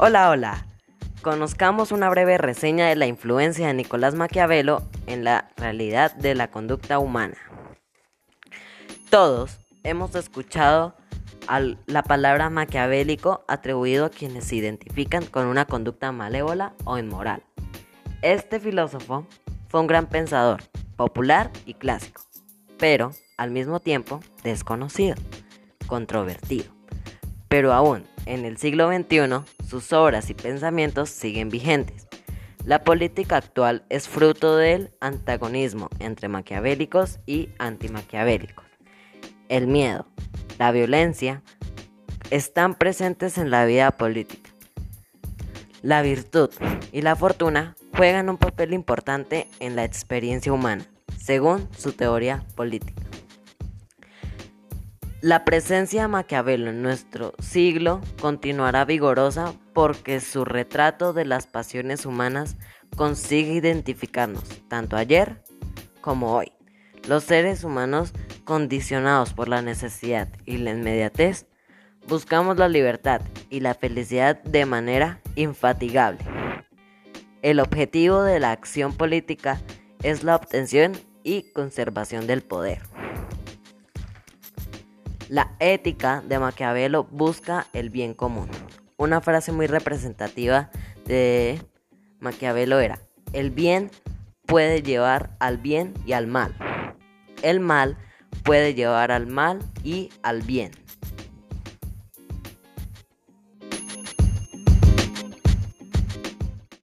Hola, hola. Conozcamos una breve reseña de la influencia de Nicolás Maquiavelo en la realidad de la conducta humana. Todos hemos escuchado la palabra maquiavélico atribuido a quienes se identifican con una conducta malévola o inmoral. Este filósofo fue un gran pensador, popular y clásico, pero al mismo tiempo desconocido, controvertido. Pero aún en el siglo XXI, sus obras y pensamientos siguen vigentes. La política actual es fruto del antagonismo entre maquiavélicos y antimaquiavélicos. El miedo, la violencia, están presentes en la vida política. La virtud y la fortuna juegan un papel importante en la experiencia humana, según su teoría política. La presencia de Maquiavelo en nuestro siglo continuará vigorosa porque su retrato de las pasiones humanas consigue identificarnos tanto ayer como hoy. Los seres humanos condicionados por la necesidad y la inmediatez, buscamos la libertad y la felicidad de manera infatigable. El objetivo de la acción política es la obtención y conservación del poder. La ética de Maquiavelo busca el bien común. Una frase muy representativa de Maquiavelo era, el bien puede llevar al bien y al mal. El mal puede llevar al mal y al bien.